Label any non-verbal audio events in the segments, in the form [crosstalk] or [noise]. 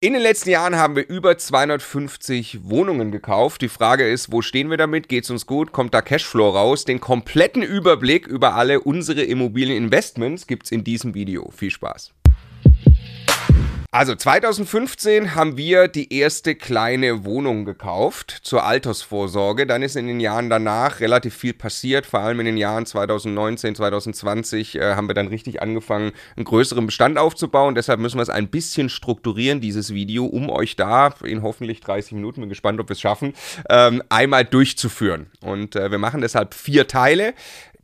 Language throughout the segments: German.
In den letzten Jahren haben wir über 250 Wohnungen gekauft. Die Frage ist, wo stehen wir damit? Geht's uns gut? Kommt da Cashflow raus? Den kompletten Überblick über alle unsere Immobilieninvestments gibt's in diesem Video. Viel Spaß. Also 2015 haben wir die erste kleine Wohnung gekauft zur Altersvorsorge. Dann ist in den Jahren danach relativ viel passiert. Vor allem in den Jahren 2019, 2020 äh, haben wir dann richtig angefangen, einen größeren Bestand aufzubauen. Deshalb müssen wir es ein bisschen strukturieren, dieses Video, um euch da in hoffentlich 30 Minuten, bin gespannt, ob wir es schaffen, ähm, einmal durchzuführen. Und äh, wir machen deshalb vier Teile.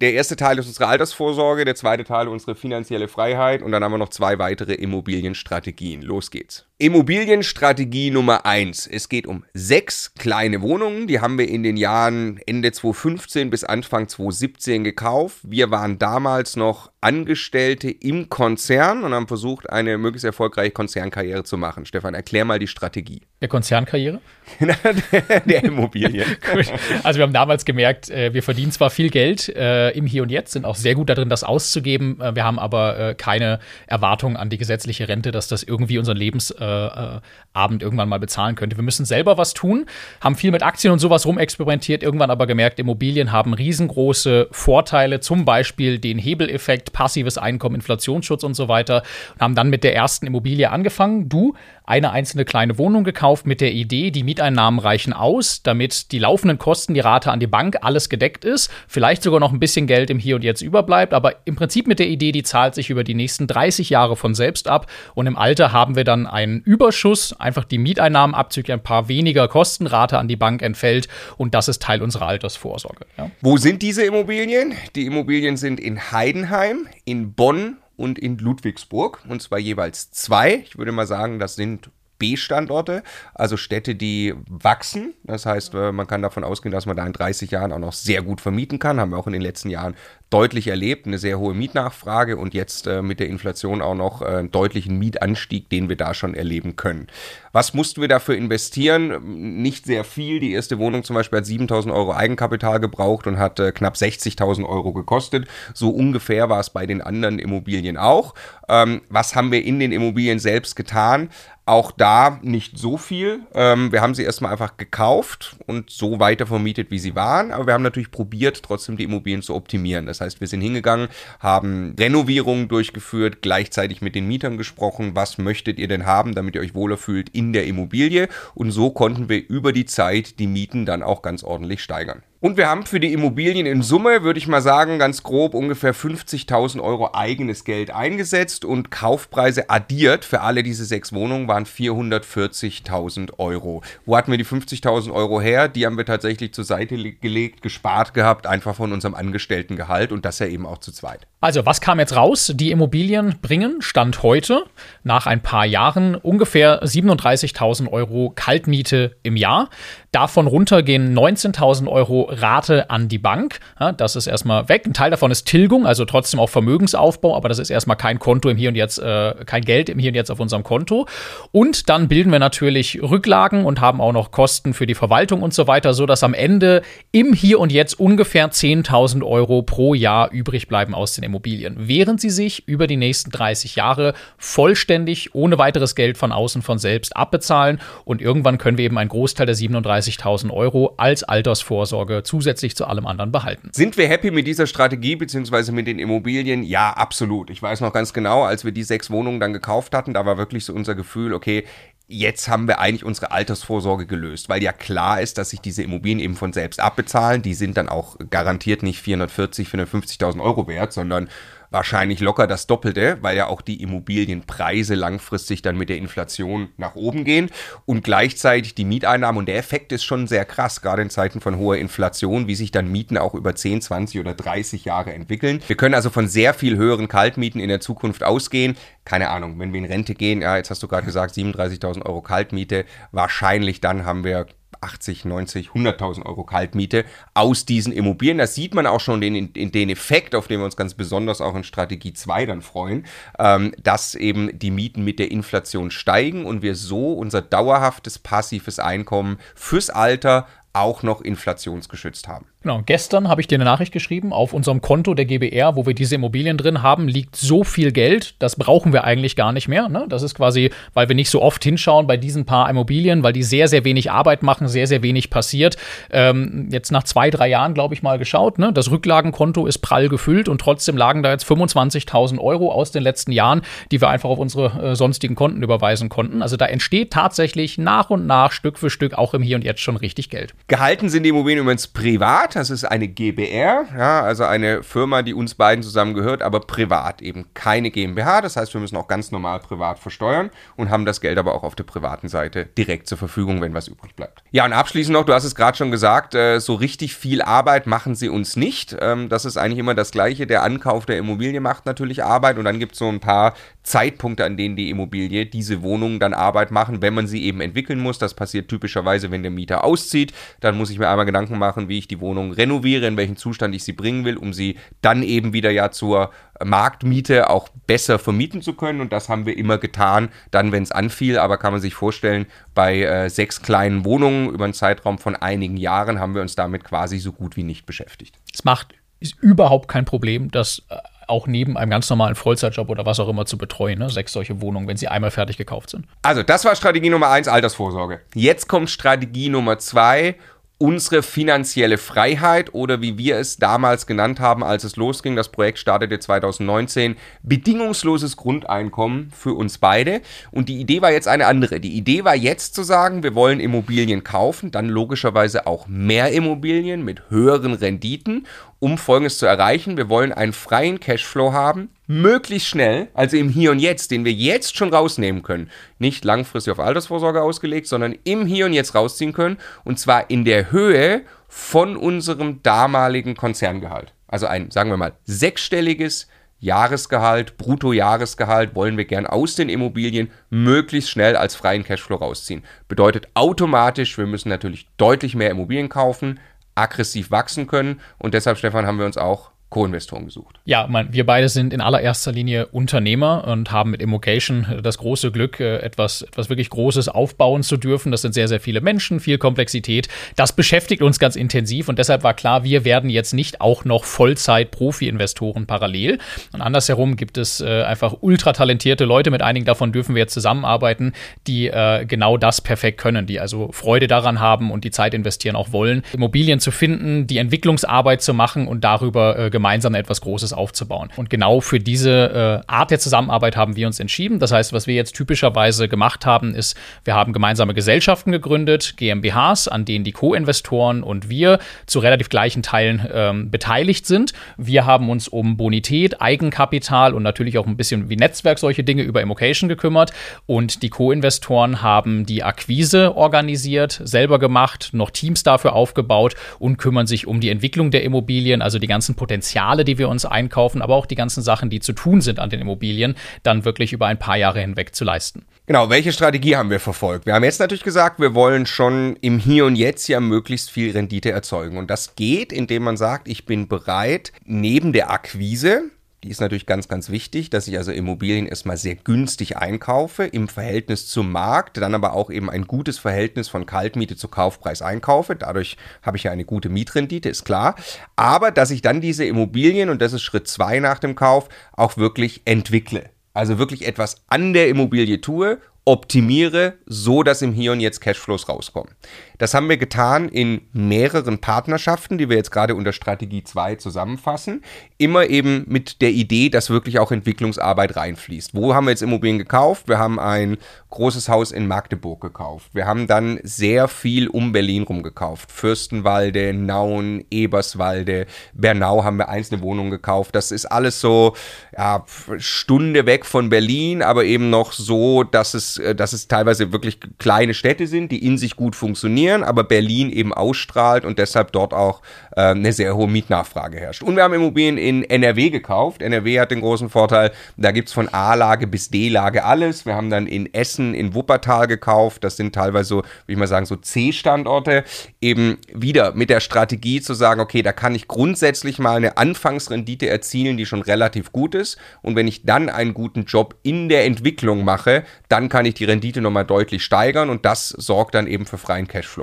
Der erste Teil ist unsere Altersvorsorge, der zweite Teil unsere finanzielle Freiheit und dann haben wir noch zwei weitere Immobilienstrategien. Los geht's. Immobilienstrategie Nummer eins. Es geht um sechs kleine Wohnungen. Die haben wir in den Jahren Ende 2015 bis Anfang 2017 gekauft. Wir waren damals noch Angestellte im Konzern und haben versucht, eine möglichst erfolgreiche Konzernkarriere zu machen. Stefan, erklär mal die Strategie. Der Konzernkarriere? [laughs] der Immobilien. [laughs] also wir haben damals gemerkt, äh, wir verdienen zwar viel Geld äh, im Hier und Jetzt, sind auch sehr gut darin, das auszugeben. Äh, wir haben aber keine Erwartung an die gesetzliche Rente, dass das irgendwie unseren Lebens äh, äh, Abend irgendwann mal bezahlen könnte. Wir müssen selber was tun, haben viel mit Aktien und sowas rumexperimentiert, irgendwann aber gemerkt, Immobilien haben riesengroße Vorteile, zum Beispiel den Hebeleffekt, passives Einkommen, Inflationsschutz und so weiter. Und haben dann mit der ersten Immobilie angefangen. Du eine einzelne kleine Wohnung gekauft mit der Idee, die Mieteinnahmen reichen aus, damit die laufenden Kosten, die Rate an die Bank, alles gedeckt ist, vielleicht sogar noch ein bisschen Geld im Hier und Jetzt überbleibt, aber im Prinzip mit der Idee, die zahlt sich über die nächsten 30 Jahre von selbst ab und im Alter haben wir dann einen Überschuss, einfach die Mieteinnahmen abzüglich ein paar weniger Kosten, Rate an die Bank entfällt und das ist Teil unserer Altersvorsorge. Ja. Wo sind diese Immobilien? Die Immobilien sind in Heidenheim, in Bonn und in Ludwigsburg. Und zwar jeweils zwei. Ich würde mal sagen, das sind B-Standorte, also Städte, die wachsen. Das heißt, äh, man kann davon ausgehen, dass man da in 30 Jahren auch noch sehr gut vermieten kann. Haben wir auch in den letzten Jahren deutlich erlebt, eine sehr hohe Mietnachfrage und jetzt äh, mit der Inflation auch noch äh, einen deutlichen Mietanstieg, den wir da schon erleben können. Was mussten wir dafür investieren? Nicht sehr viel. Die erste Wohnung zum Beispiel hat 7000 Euro Eigenkapital gebraucht und hat äh, knapp 60.000 Euro gekostet. So ungefähr war es bei den anderen Immobilien auch. Ähm, was haben wir in den Immobilien selbst getan? Auch da nicht so viel. Ähm, wir haben sie erstmal einfach gekauft und so weiter vermietet, wie sie waren. Aber wir haben natürlich probiert, trotzdem die Immobilien zu optimieren. Das heißt, wir sind hingegangen, haben Renovierungen durchgeführt, gleichzeitig mit den Mietern gesprochen, was möchtet ihr denn haben, damit ihr euch wohler fühlt in der Immobilie. Und so konnten wir über die Zeit die Mieten dann auch ganz ordentlich steigern. Und wir haben für die Immobilien in Summe, würde ich mal sagen, ganz grob ungefähr 50.000 Euro eigenes Geld eingesetzt und Kaufpreise addiert für alle diese sechs Wohnungen waren 440.000 Euro. Wo hatten wir die 50.000 Euro her? Die haben wir tatsächlich zur Seite gelegt, gespart gehabt, einfach von unserem Angestelltengehalt und das ja eben auch zu zweit. Also, was kam jetzt raus? Die Immobilien bringen, Stand heute, nach ein paar Jahren, ungefähr 37.000 Euro Kaltmiete im Jahr. Davon runtergehen 19.000 Euro Rate an die Bank. Ja, das ist erstmal weg. Ein Teil davon ist Tilgung, also trotzdem auch Vermögensaufbau, aber das ist erstmal kein Konto im Hier und Jetzt, äh, kein Geld im Hier und Jetzt auf unserem Konto. Und dann bilden wir natürlich Rücklagen und haben auch noch Kosten für die Verwaltung und so weiter, so dass am Ende im Hier und Jetzt ungefähr 10.000 Euro pro Jahr übrig bleiben aus den Immobilien, während sie sich über die nächsten 30 Jahre vollständig ohne weiteres Geld von außen von selbst abbezahlen und irgendwann können wir eben einen Großteil der 37.000 Euro als Altersvorsorge zusätzlich zu allem anderen behalten. Sind wir happy mit dieser Strategie bzw. mit den Immobilien? Ja, absolut. Ich weiß noch ganz genau, als wir die sechs Wohnungen dann gekauft hatten, da war wirklich so unser Gefühl, okay, jetzt haben wir eigentlich unsere Altersvorsorge gelöst, weil ja klar ist, dass sich diese Immobilien eben von selbst abbezahlen. Die sind dann auch garantiert nicht 440, 450.000 Euro wert, sondern wahrscheinlich locker das Doppelte, weil ja auch die Immobilienpreise langfristig dann mit der Inflation nach oben gehen und gleichzeitig die Mieteinnahmen und der Effekt ist schon sehr krass, gerade in Zeiten von hoher Inflation, wie sich dann Mieten auch über 10, 20 oder 30 Jahre entwickeln. Wir können also von sehr viel höheren Kaltmieten in der Zukunft ausgehen. Keine Ahnung, wenn wir in Rente gehen, ja, jetzt hast du gerade gesagt, 37.000 Euro Kaltmiete, wahrscheinlich dann haben wir 80, 90, 100.000 Euro Kaltmiete aus diesen Immobilien. Das sieht man auch schon den, den Effekt, auf den wir uns ganz besonders auch in Strategie 2 dann freuen, ähm, dass eben die Mieten mit der Inflation steigen und wir so unser dauerhaftes passives Einkommen fürs Alter auch noch inflationsgeschützt haben. Genau, gestern habe ich dir eine Nachricht geschrieben, auf unserem Konto der GBR, wo wir diese Immobilien drin haben, liegt so viel Geld, das brauchen wir eigentlich gar nicht mehr. Ne? Das ist quasi, weil wir nicht so oft hinschauen bei diesen paar Immobilien, weil die sehr, sehr wenig Arbeit machen, sehr, sehr wenig passiert. Ähm, jetzt nach zwei, drei Jahren, glaube ich, mal geschaut, ne? das Rücklagenkonto ist prall gefüllt und trotzdem lagen da jetzt 25.000 Euro aus den letzten Jahren, die wir einfach auf unsere äh, sonstigen Konten überweisen konnten. Also da entsteht tatsächlich nach und nach, Stück für Stück, auch im Hier und Jetzt schon richtig Geld. Gehalten sind die Immobilien übrigens privat das ist eine GBR, ja, also eine Firma, die uns beiden zusammen gehört, aber privat eben keine GmbH. Das heißt, wir müssen auch ganz normal privat versteuern und haben das Geld aber auch auf der privaten Seite direkt zur Verfügung, wenn was übrig bleibt. Ja, und abschließend noch, du hast es gerade schon gesagt, äh, so richtig viel Arbeit machen sie uns nicht. Ähm, das ist eigentlich immer das Gleiche. Der Ankauf der Immobilie macht natürlich Arbeit und dann gibt es so ein paar Zeitpunkte, an denen die Immobilie, diese Wohnungen dann Arbeit machen, wenn man sie eben entwickeln muss. Das passiert typischerweise, wenn der Mieter auszieht. Dann muss ich mir einmal Gedanken machen, wie ich die Wohnung renoviere, in welchen Zustand ich sie bringen will, um sie dann eben wieder ja zur Marktmiete auch besser vermieten zu können. Und das haben wir immer getan, dann, wenn es anfiel. Aber kann man sich vorstellen, bei äh, sechs kleinen Wohnungen über einen Zeitraum von einigen Jahren haben wir uns damit quasi so gut wie nicht beschäftigt. Es macht ist überhaupt kein Problem, das äh, auch neben einem ganz normalen Vollzeitjob oder was auch immer zu betreuen, ne? sechs solche Wohnungen, wenn sie einmal fertig gekauft sind. Also, das war Strategie Nummer eins, Altersvorsorge. Jetzt kommt Strategie Nummer zwei unsere finanzielle Freiheit oder wie wir es damals genannt haben, als es losging, das Projekt startete 2019, bedingungsloses Grundeinkommen für uns beide. Und die Idee war jetzt eine andere. Die Idee war jetzt zu sagen, wir wollen Immobilien kaufen, dann logischerweise auch mehr Immobilien mit höheren Renditen um Folgendes zu erreichen. Wir wollen einen freien Cashflow haben, möglichst schnell, also im Hier und Jetzt, den wir jetzt schon rausnehmen können. Nicht langfristig auf Altersvorsorge ausgelegt, sondern im Hier und Jetzt rausziehen können. Und zwar in der Höhe von unserem damaligen Konzerngehalt. Also ein, sagen wir mal, sechsstelliges Jahresgehalt, Bruttojahresgehalt wollen wir gern aus den Immobilien möglichst schnell als freien Cashflow rausziehen. Bedeutet automatisch, wir müssen natürlich deutlich mehr Immobilien kaufen, aggressiv wachsen können. Und deshalb, Stefan, haben wir uns auch Co-Investoren gesucht. Ja, man, wir beide sind in allererster Linie Unternehmer und haben mit Immocation das große Glück, äh, etwas, etwas wirklich Großes aufbauen zu dürfen. Das sind sehr, sehr viele Menschen, viel Komplexität. Das beschäftigt uns ganz intensiv und deshalb war klar, wir werden jetzt nicht auch noch Vollzeit-Profi-Investoren parallel. Und andersherum gibt es äh, einfach ultra talentierte Leute, mit einigen davon dürfen wir jetzt zusammenarbeiten, die äh, genau das perfekt können, die also Freude daran haben und die Zeit investieren auch wollen, Immobilien zu finden, die Entwicklungsarbeit zu machen und darüber gemeinsam etwas Großes aufzubauen. Und genau für diese äh, Art der Zusammenarbeit haben wir uns entschieden. Das heißt, was wir jetzt typischerweise gemacht haben, ist, wir haben gemeinsame Gesellschaften gegründet, GmbHs, an denen die Co-Investoren und wir zu relativ gleichen Teilen ähm, beteiligt sind. Wir haben uns um Bonität, Eigenkapital und natürlich auch ein bisschen wie Netzwerk solche Dinge über Immocation gekümmert. Und die Co-Investoren haben die Akquise organisiert, selber gemacht, noch Teams dafür aufgebaut und kümmern sich um die Entwicklung der Immobilien, also die ganzen Potenziale Potenziale, die wir uns einkaufen, aber auch die ganzen Sachen, die zu tun sind an den Immobilien, dann wirklich über ein paar Jahre hinweg zu leisten. Genau, welche Strategie haben wir verfolgt? Wir haben jetzt natürlich gesagt, wir wollen schon im Hier und Jetzt ja möglichst viel Rendite erzeugen. Und das geht, indem man sagt, ich bin bereit, neben der Akquise die ist natürlich ganz, ganz wichtig, dass ich also Immobilien erstmal sehr günstig einkaufe im Verhältnis zum Markt, dann aber auch eben ein gutes Verhältnis von Kaltmiete zu Kaufpreis einkaufe. Dadurch habe ich ja eine gute Mietrendite, ist klar. Aber dass ich dann diese Immobilien, und das ist Schritt zwei nach dem Kauf, auch wirklich entwickle. Also wirklich etwas an der Immobilie tue optimiere, so dass im Hier und Jetzt Cashflows rauskommen. Das haben wir getan in mehreren Partnerschaften, die wir jetzt gerade unter Strategie 2 zusammenfassen. Immer eben mit der Idee, dass wirklich auch Entwicklungsarbeit reinfließt. Wo haben wir jetzt Immobilien gekauft? Wir haben ein großes Haus in Magdeburg gekauft. Wir haben dann sehr viel um Berlin rum gekauft. Fürstenwalde, Nauen, Eberswalde, Bernau haben wir einzelne Wohnungen gekauft. Das ist alles so, ja, Stunde weg von Berlin, aber eben noch so, dass es, dass es teilweise wirklich kleine Städte sind, die in sich gut funktionieren funktionieren, aber Berlin eben ausstrahlt und deshalb dort auch äh, eine sehr hohe Mietnachfrage herrscht. Und wir haben Immobilien in NRW gekauft. NRW hat den großen Vorteil, da gibt es von A-Lage bis D-Lage alles. Wir haben dann in Essen, in Wuppertal gekauft. Das sind teilweise so, würde ich mal sagen, so C-Standorte. Eben wieder mit der Strategie zu sagen, okay, da kann ich grundsätzlich mal eine Anfangsrendite erzielen, die schon relativ gut ist. Und wenn ich dann einen guten Job in der Entwicklung mache, dann kann ich die Rendite nochmal deutlich steigern und das sorgt dann eben für freien Cashflow.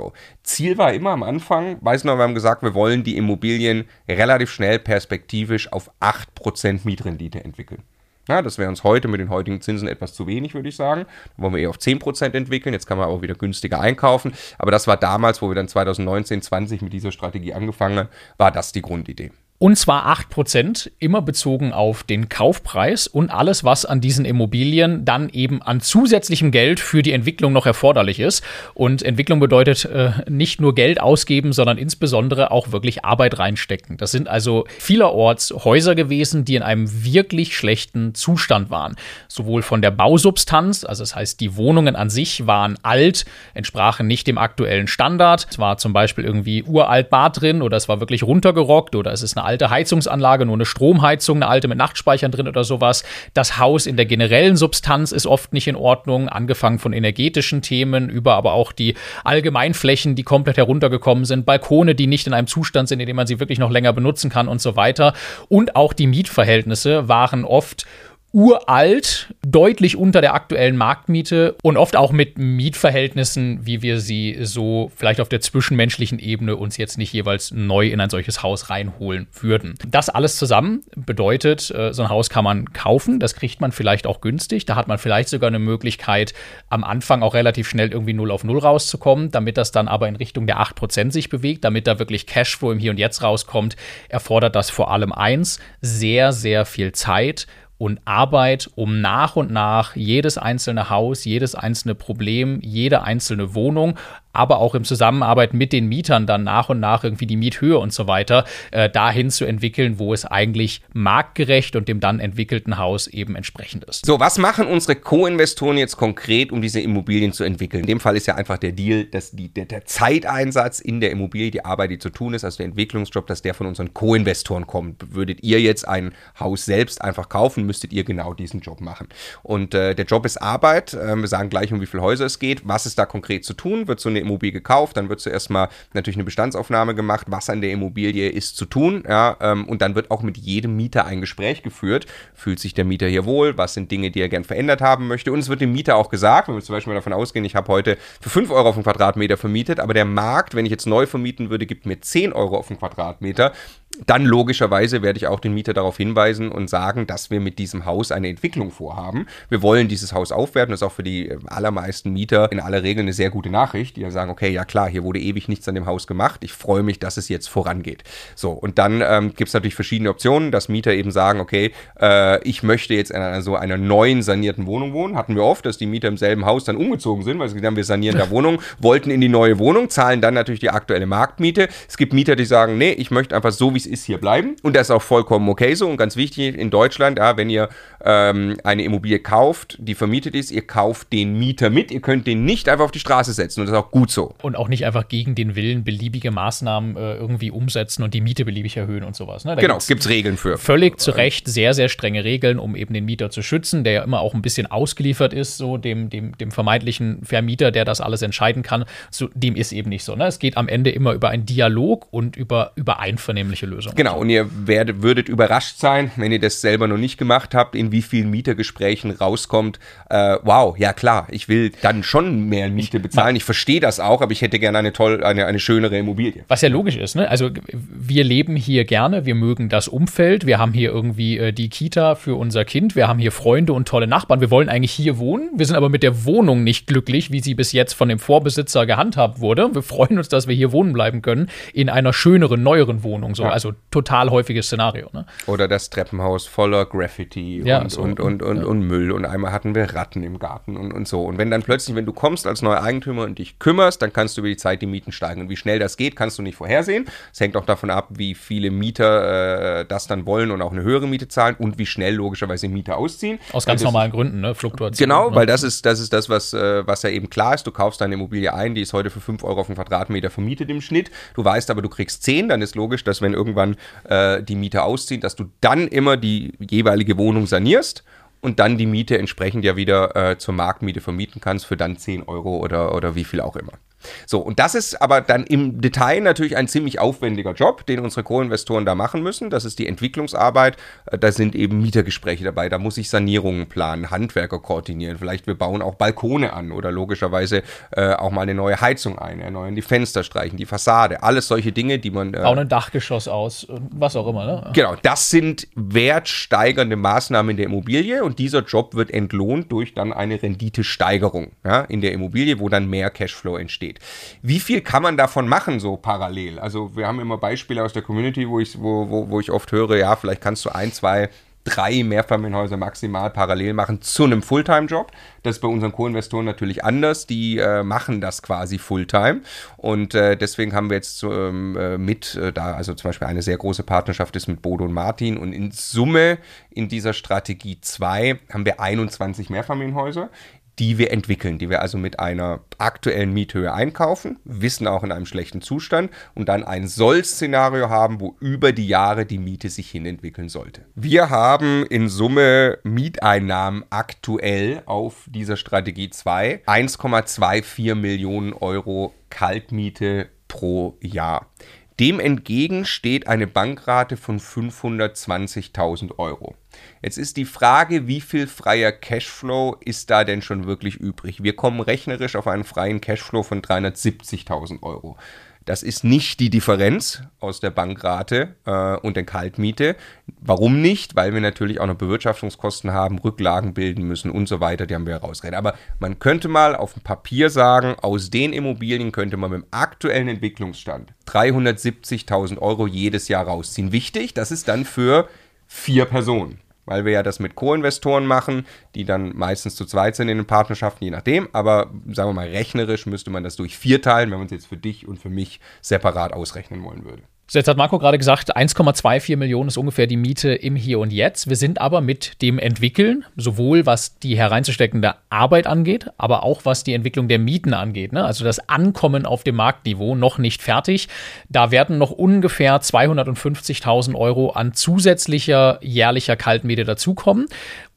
Ziel war immer am Anfang, weiß noch, wir haben gesagt, wir wollen die Immobilien relativ schnell perspektivisch auf 8% Mietrendite entwickeln. Ja, das wäre uns heute mit den heutigen Zinsen etwas zu wenig, würde ich sagen. Da wollen wir eher auf 10% entwickeln. Jetzt kann man aber wieder günstiger einkaufen. Aber das war damals, wo wir dann 2019, 20 mit dieser Strategie angefangen haben, war das die Grundidee. Und zwar 8%, immer bezogen auf den Kaufpreis und alles, was an diesen Immobilien dann eben an zusätzlichem Geld für die Entwicklung noch erforderlich ist. Und Entwicklung bedeutet äh, nicht nur Geld ausgeben, sondern insbesondere auch wirklich Arbeit reinstecken. Das sind also vielerorts Häuser gewesen, die in einem wirklich schlechten Zustand waren. Sowohl von der Bausubstanz, also das heißt, die Wohnungen an sich waren alt, entsprachen nicht dem aktuellen Standard. Es war zum Beispiel irgendwie uralt Bad drin oder es war wirklich runtergerockt oder es ist eine alte Heizungsanlage, nur eine Stromheizung, eine alte mit Nachtspeichern drin oder sowas. Das Haus in der generellen Substanz ist oft nicht in Ordnung, angefangen von energetischen Themen über aber auch die Allgemeinflächen, die komplett heruntergekommen sind, Balkone, die nicht in einem Zustand sind, in dem man sie wirklich noch länger benutzen kann und so weiter. Und auch die Mietverhältnisse waren oft uralt, deutlich unter der aktuellen Marktmiete und oft auch mit Mietverhältnissen, wie wir sie so vielleicht auf der zwischenmenschlichen Ebene uns jetzt nicht jeweils neu in ein solches Haus reinholen würden. Das alles zusammen bedeutet, äh, so ein Haus kann man kaufen, das kriegt man vielleicht auch günstig, da hat man vielleicht sogar eine Möglichkeit, am Anfang auch relativ schnell irgendwie 0 auf 0 rauszukommen, damit das dann aber in Richtung der 8% sich bewegt, damit da wirklich Cashflow im Hier und Jetzt rauskommt, erfordert das vor allem eins, sehr, sehr viel Zeit und Arbeit, um nach und nach jedes einzelne Haus, jedes einzelne Problem, jede einzelne Wohnung aber auch im Zusammenarbeit mit den Mietern dann nach und nach irgendwie die Miethöhe und so weiter äh, dahin zu entwickeln, wo es eigentlich marktgerecht und dem dann entwickelten Haus eben entsprechend ist. So, was machen unsere Co-Investoren jetzt konkret, um diese Immobilien zu entwickeln? In dem Fall ist ja einfach der Deal, dass die, der, der Zeiteinsatz in der Immobilie, die Arbeit, die zu tun ist, also der Entwicklungsjob, dass der von unseren Co-Investoren kommt. Würdet ihr jetzt ein Haus selbst einfach kaufen, müsstet ihr genau diesen Job machen. Und äh, der Job ist Arbeit. Äh, wir sagen gleich, um wie viele Häuser es geht. Was ist da konkret zu tun? Wird so eine Immobilie gekauft, dann wird zuerst mal natürlich eine Bestandsaufnahme gemacht, was an der Immobilie ist zu tun, ja, ähm, und dann wird auch mit jedem Mieter ein Gespräch geführt. Fühlt sich der Mieter hier wohl? Was sind Dinge, die er gern verändert haben möchte? Und es wird dem Mieter auch gesagt, wenn wir zum Beispiel mal davon ausgehen, ich habe heute für 5 Euro auf den Quadratmeter vermietet, aber der Markt, wenn ich jetzt neu vermieten würde, gibt mir 10 Euro auf den Quadratmeter dann logischerweise werde ich auch den Mieter darauf hinweisen und sagen, dass wir mit diesem Haus eine Entwicklung vorhaben. Wir wollen dieses Haus aufwerten. Das ist auch für die äh, allermeisten Mieter in aller Regel eine sehr gute Nachricht, die dann sagen, okay, ja klar, hier wurde ewig nichts an dem Haus gemacht. Ich freue mich, dass es jetzt vorangeht. So, und dann ähm, gibt es natürlich verschiedene Optionen, dass Mieter eben sagen, okay, äh, ich möchte jetzt in einer, so einer neuen sanierten Wohnung wohnen. Hatten wir oft, dass die Mieter im selben Haus dann umgezogen sind, weil sie gesagt haben, wir sanieren da [laughs] Wohnung, wollten in die neue Wohnung, zahlen dann natürlich die aktuelle Marktmiete. Es gibt Mieter, die sagen, nee, ich möchte einfach so, wie es ist, hier bleiben. Und das ist auch vollkommen okay so. Und ganz wichtig in Deutschland, ja, wenn ihr ähm, eine Immobilie kauft, die vermietet ist, ihr kauft den Mieter mit. Ihr könnt den nicht einfach auf die Straße setzen. Und das ist auch gut so. Und auch nicht einfach gegen den Willen beliebige Maßnahmen äh, irgendwie umsetzen und die Miete beliebig erhöhen und sowas. Ne? Da genau, gibt es Regeln für. Völlig zu Recht sehr, sehr strenge Regeln, um eben den Mieter zu schützen, der ja immer auch ein bisschen ausgeliefert ist, so dem, dem, dem vermeintlichen Vermieter, der das alles entscheiden kann. So, dem ist eben nicht so. Ne? Es geht am Ende immer über einen Dialog und über, über einvernehmliche Lösungen. Genau, und ihr werdet, würdet überrascht sein, wenn ihr das selber noch nicht gemacht habt, in wie vielen Mietergesprächen rauskommt, äh, wow, ja klar, ich will dann schon mehr Miete bezahlen. Ich verstehe das auch, aber ich hätte gerne eine toll, eine, eine schönere Immobilie. Was ja logisch ist, ne? Also wir leben hier gerne, wir mögen das Umfeld, wir haben hier irgendwie äh, die Kita für unser Kind, wir haben hier Freunde und tolle Nachbarn, wir wollen eigentlich hier wohnen, wir sind aber mit der Wohnung nicht glücklich, wie sie bis jetzt von dem Vorbesitzer gehandhabt wurde. Wir freuen uns, dass wir hier wohnen bleiben können, in einer schöneren, neueren Wohnung. So. Ja. Also total häufiges Szenario. Ne? Oder das Treppenhaus voller Graffiti ja, und, so. und, und, und, ja. und, Müll und einmal hatten wir Ratten im Garten und, und so. Und wenn dann plötzlich, wenn du kommst als neuer Eigentümer und dich kümmerst, dann kannst du über die Zeit die Mieten steigen. Und wie schnell das geht, kannst du nicht vorhersehen. Es hängt auch davon ab, wie viele Mieter äh, das dann wollen und auch eine höhere Miete zahlen und wie schnell logischerweise Mieter ausziehen. Aus ganz normalen Gründen, ne? Fluktuation. Genau, ne? weil das ist, das ist das, was, äh, was ja eben klar ist. Du kaufst deine Immobilie ein, die ist heute für 5 Euro auf den Quadratmeter vermietet im Schnitt. Du weißt aber, du kriegst 10, dann ist logisch, dass wenn irgendwann äh, die Miete auszieht, dass du dann immer die jeweilige Wohnung sanierst und dann die Miete entsprechend ja wieder äh, zur Marktmiete vermieten kannst für dann 10 Euro oder, oder wie viel auch immer. So, und das ist aber dann im Detail natürlich ein ziemlich aufwendiger Job, den unsere Co-Investoren da machen müssen. Das ist die Entwicklungsarbeit. Äh, da sind eben Mietergespräche dabei, da muss ich Sanierungen planen, Handwerker koordinieren. Vielleicht wir bauen auch Balkone an oder logischerweise äh, auch mal eine neue Heizung ein, erneuern die Fenster, streichen die Fassade. Alles solche Dinge, die man. Äh, bauen ein Dachgeschoss aus, was auch immer, ne? Genau, das sind wertsteigernde Maßnahmen in der Immobilie und dieser Job wird entlohnt durch dann eine Renditesteigerung ja, in der Immobilie, wo dann mehr Cashflow entsteht. Wie viel kann man davon machen, so parallel? Also wir haben immer Beispiele aus der Community, wo ich, wo, wo, wo ich oft höre, ja, vielleicht kannst du ein, zwei drei Mehrfamilienhäuser maximal parallel machen zu einem Fulltime-Job. Das ist bei unseren Co-Investoren natürlich anders. Die äh, machen das quasi Fulltime. Und äh, deswegen haben wir jetzt ähm, äh, mit äh, da, also zum Beispiel eine sehr große Partnerschaft ist mit Bodo und Martin. Und in Summe in dieser Strategie 2 haben wir 21 Mehrfamilienhäuser die wir entwickeln, die wir also mit einer aktuellen Miethöhe einkaufen, wissen auch in einem schlechten Zustand und dann ein Soll-Szenario haben, wo über die Jahre die Miete sich hin entwickeln sollte. Wir haben in Summe Mieteinnahmen aktuell auf dieser Strategie 2 1,24 Millionen Euro Kaltmiete pro Jahr. Dem entgegen steht eine Bankrate von 520.000 Euro. Jetzt ist die Frage, wie viel freier Cashflow ist da denn schon wirklich übrig? Wir kommen rechnerisch auf einen freien Cashflow von 370.000 Euro. Das ist nicht die Differenz aus der Bankrate äh, und der Kaltmiete. Warum nicht? Weil wir natürlich auch noch Bewirtschaftungskosten haben, Rücklagen bilden müssen und so weiter. Die haben wir herausgerechnet. Aber man könnte mal auf dem Papier sagen, aus den Immobilien könnte man mit dem aktuellen Entwicklungsstand 370.000 Euro jedes Jahr rausziehen. Wichtig, das ist dann für vier Personen weil wir ja das mit Co-Investoren machen, die dann meistens zu zweit sind in den Partnerschaften, je nachdem. Aber sagen wir mal, rechnerisch müsste man das durch vier teilen, wenn man es jetzt für dich und für mich separat ausrechnen wollen würde. So, jetzt hat Marco gerade gesagt, 1,24 Millionen ist ungefähr die Miete im Hier und Jetzt. Wir sind aber mit dem Entwickeln, sowohl was die hereinzusteckende Arbeit angeht, aber auch was die Entwicklung der Mieten angeht, ne? also das Ankommen auf dem Marktniveau, noch nicht fertig. Da werden noch ungefähr 250.000 Euro an zusätzlicher jährlicher Kaltmiete dazukommen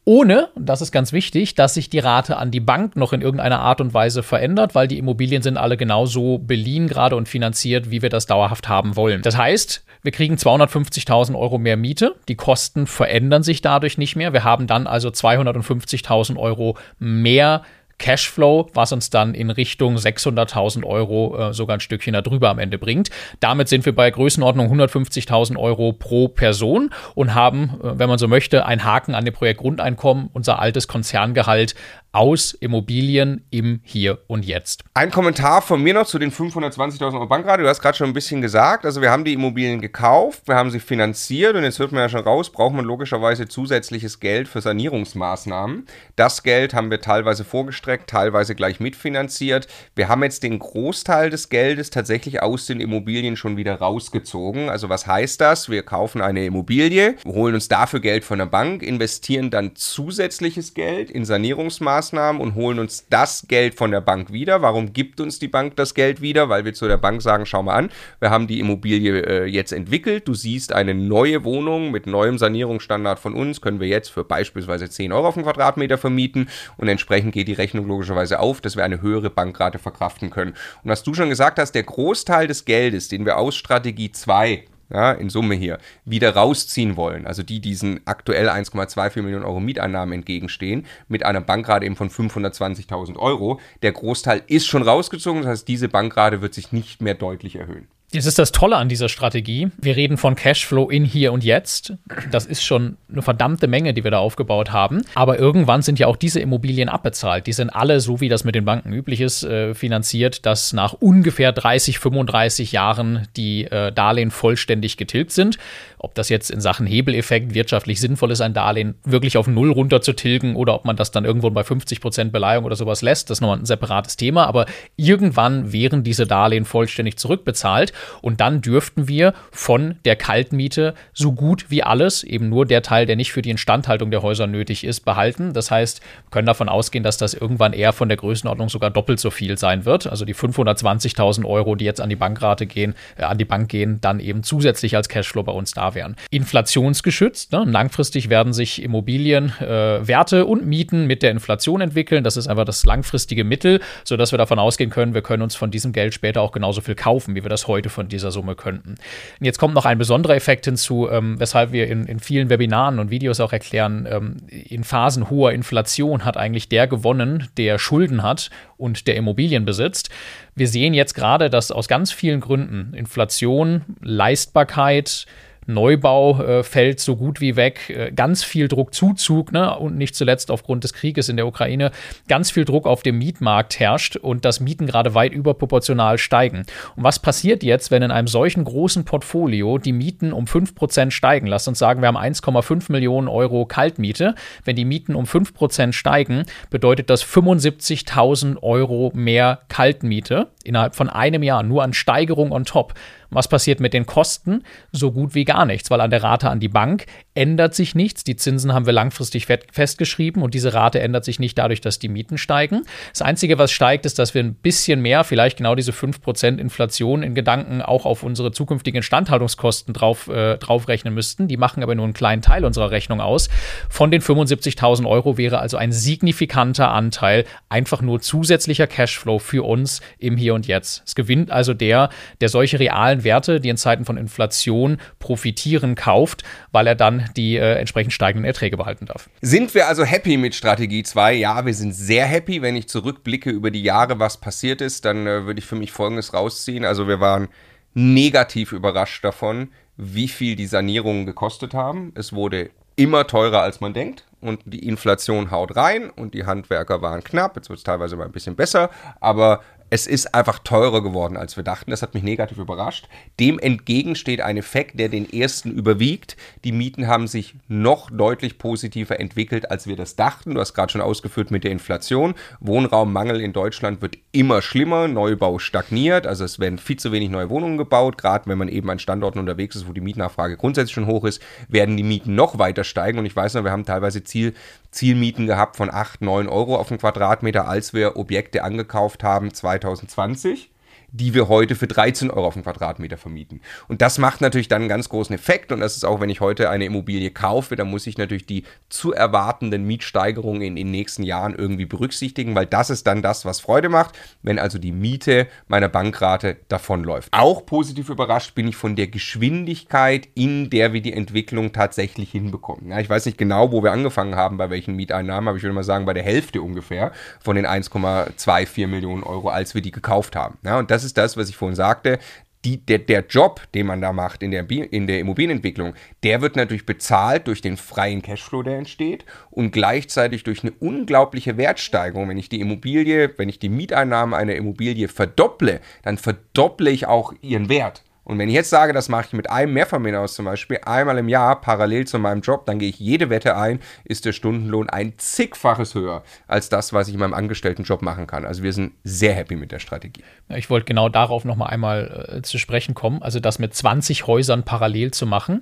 ohne, und das ist ganz wichtig, dass sich die Rate an die Bank noch in irgendeiner Art und Weise verändert, weil die Immobilien sind alle genauso beliehen gerade und finanziert, wie wir das dauerhaft haben wollen. Das heißt, wir kriegen 250.000 Euro mehr Miete, die Kosten verändern sich dadurch nicht mehr. Wir haben dann also 250.000 Euro mehr Cashflow, was uns dann in Richtung 600.000 Euro äh, sogar ein Stückchen darüber am Ende bringt. Damit sind wir bei Größenordnung 150.000 Euro pro Person und haben, äh, wenn man so möchte, einen Haken an dem Projekt Grundeinkommen, unser altes Konzerngehalt aus Immobilien im Hier und Jetzt. Ein Kommentar von mir noch zu den 520.000 Euro Bankrate. Du hast gerade schon ein bisschen gesagt, also wir haben die Immobilien gekauft, wir haben sie finanziert und jetzt hört man ja schon raus, braucht man logischerweise zusätzliches Geld für Sanierungsmaßnahmen. Das Geld haben wir teilweise vorgestreckt, teilweise gleich mitfinanziert. Wir haben jetzt den Großteil des Geldes tatsächlich aus den Immobilien schon wieder rausgezogen. Also was heißt das? Wir kaufen eine Immobilie, holen uns dafür Geld von der Bank, investieren dann zusätzliches Geld in Sanierungsmaßnahmen Maßnahmen und holen uns das Geld von der Bank wieder. Warum gibt uns die Bank das Geld wieder? Weil wir zu der Bank sagen, schau mal an, wir haben die Immobilie äh, jetzt entwickelt. Du siehst eine neue Wohnung mit neuem Sanierungsstandard von uns, können wir jetzt für beispielsweise 10 Euro auf den Quadratmeter vermieten und entsprechend geht die Rechnung logischerweise auf, dass wir eine höhere Bankrate verkraften können. Und was du schon gesagt hast, der Großteil des Geldes, den wir aus Strategie 2 ja, in Summe hier, wieder rausziehen wollen, also die diesen aktuell 1,24 Millionen Euro Mieteinnahmen entgegenstehen, mit einer Bankrate eben von 520.000 Euro. Der Großteil ist schon rausgezogen, das heißt, diese Bankrate wird sich nicht mehr deutlich erhöhen. Jetzt ist das Tolle an dieser Strategie. Wir reden von Cashflow in hier und jetzt. Das ist schon eine verdammte Menge, die wir da aufgebaut haben. Aber irgendwann sind ja auch diese Immobilien abbezahlt. Die sind alle, so wie das mit den Banken üblich ist, äh, finanziert, dass nach ungefähr 30, 35 Jahren die äh, Darlehen vollständig getilgt sind. Ob das jetzt in Sachen Hebeleffekt wirtschaftlich sinnvoll ist, ein Darlehen wirklich auf Null runter zu tilgen oder ob man das dann irgendwo bei 50 Prozent Beleihung oder sowas lässt, das ist nochmal ein separates Thema. Aber irgendwann wären diese Darlehen vollständig zurückbezahlt. Und dann dürften wir von der Kaltmiete so gut wie alles, eben nur der Teil, der nicht für die Instandhaltung der Häuser nötig ist, behalten. Das heißt, wir können davon ausgehen, dass das irgendwann eher von der Größenordnung sogar doppelt so viel sein wird. Also die 520.000 Euro, die jetzt an die Bankrate gehen, äh, an die Bank gehen, dann eben zusätzlich als Cashflow bei uns da wären. Inflationsgeschützt. Ne? Langfristig werden sich Immobilienwerte äh, und Mieten mit der Inflation entwickeln. Das ist einfach das langfristige Mittel, sodass wir davon ausgehen können, wir können uns von diesem Geld später auch genauso viel kaufen, wie wir das heute von dieser Summe könnten. Und jetzt kommt noch ein besonderer Effekt hinzu, ähm, weshalb wir in, in vielen Webinaren und Videos auch erklären, ähm, in Phasen hoher Inflation hat eigentlich der gewonnen, der Schulden hat und der Immobilien besitzt. Wir sehen jetzt gerade, dass aus ganz vielen Gründen Inflation, Leistbarkeit, Neubau äh, fällt so gut wie weg, äh, ganz viel Druckzuzug ne? und nicht zuletzt aufgrund des Krieges in der Ukraine ganz viel Druck auf dem Mietmarkt herrscht und dass Mieten gerade weit überproportional steigen. Und was passiert jetzt, wenn in einem solchen großen Portfolio die Mieten um 5% steigen? Lass uns sagen, wir haben 1,5 Millionen Euro Kaltmiete. Wenn die Mieten um 5% steigen, bedeutet das 75.000 Euro mehr Kaltmiete innerhalb von einem Jahr, nur an Steigerung on top. Was passiert mit den Kosten? So gut wie gar nichts, weil an der Rate an die Bank ändert sich nichts. Die Zinsen haben wir langfristig festgeschrieben und diese Rate ändert sich nicht dadurch, dass die Mieten steigen. Das Einzige, was steigt, ist, dass wir ein bisschen mehr, vielleicht genau diese 5% Inflation in Gedanken auch auf unsere zukünftigen Instandhaltungskosten drauf, äh, draufrechnen müssten. Die machen aber nur einen kleinen Teil unserer Rechnung aus. Von den 75.000 Euro wäre also ein signifikanter Anteil einfach nur zusätzlicher Cashflow für uns im Hier und Jetzt. Es gewinnt also der, der solche realen Werte, die in Zeiten von Inflation profitieren, kauft, weil er dann die äh, entsprechend steigenden Erträge behalten darf. Sind wir also happy mit Strategie 2? Ja, wir sind sehr happy. Wenn ich zurückblicke über die Jahre, was passiert ist, dann äh, würde ich für mich Folgendes rausziehen. Also wir waren negativ überrascht davon, wie viel die Sanierungen gekostet haben. Es wurde immer teurer, als man denkt. Und die Inflation haut rein und die Handwerker waren knapp. Jetzt wird es teilweise mal ein bisschen besser, aber es ist einfach teurer geworden, als wir dachten. Das hat mich negativ überrascht. Dem entgegen steht ein Effekt, der den ersten überwiegt. Die Mieten haben sich noch deutlich positiver entwickelt, als wir das dachten. Du hast gerade schon ausgeführt mit der Inflation. Wohnraummangel in Deutschland wird immer schlimmer. Neubau stagniert. Also es werden viel zu wenig neue Wohnungen gebaut. Gerade wenn man eben an Standorten unterwegs ist, wo die Mietnachfrage grundsätzlich schon hoch ist, werden die Mieten noch weiter steigen. Und ich weiß noch, wir haben teilweise Ziel, Zielmieten gehabt von 8, 9 Euro auf den Quadratmeter, als wir Objekte angekauft haben 2020 die wir heute für 13 Euro auf den Quadratmeter vermieten. Und das macht natürlich dann einen ganz großen Effekt. Und das ist auch, wenn ich heute eine Immobilie kaufe, dann muss ich natürlich die zu erwartenden Mietsteigerungen in den nächsten Jahren irgendwie berücksichtigen, weil das ist dann das, was Freude macht, wenn also die Miete meiner Bankrate davonläuft. Auch positiv überrascht bin ich von der Geschwindigkeit, in der wir die Entwicklung tatsächlich hinbekommen. Ja, ich weiß nicht genau, wo wir angefangen haben, bei welchen Mieteinnahmen, aber ich würde mal sagen, bei der Hälfte ungefähr von den 1,24 Millionen Euro, als wir die gekauft haben. Ja, und das ist das, was ich vorhin sagte. Die, der, der, Job, den man da macht in der, in der Immobilienentwicklung, der wird natürlich bezahlt durch den freien Cashflow, der entsteht und gleichzeitig durch eine unglaubliche Wertsteigerung. Wenn ich die Immobilie, wenn ich die Mieteinnahmen einer Immobilie verdopple, dann verdopple ich auch ihren Wert. Und wenn ich jetzt sage, das mache ich mit einem Mehrfamilienhaus zum Beispiel einmal im Jahr parallel zu meinem Job, dann gehe ich jede Wette ein, ist der Stundenlohn ein zigfaches höher als das, was ich in meinem Angestelltenjob machen kann. Also wir sind sehr happy mit der Strategie. Ich wollte genau darauf noch mal einmal äh, zu sprechen kommen. Also das mit 20 Häusern parallel zu machen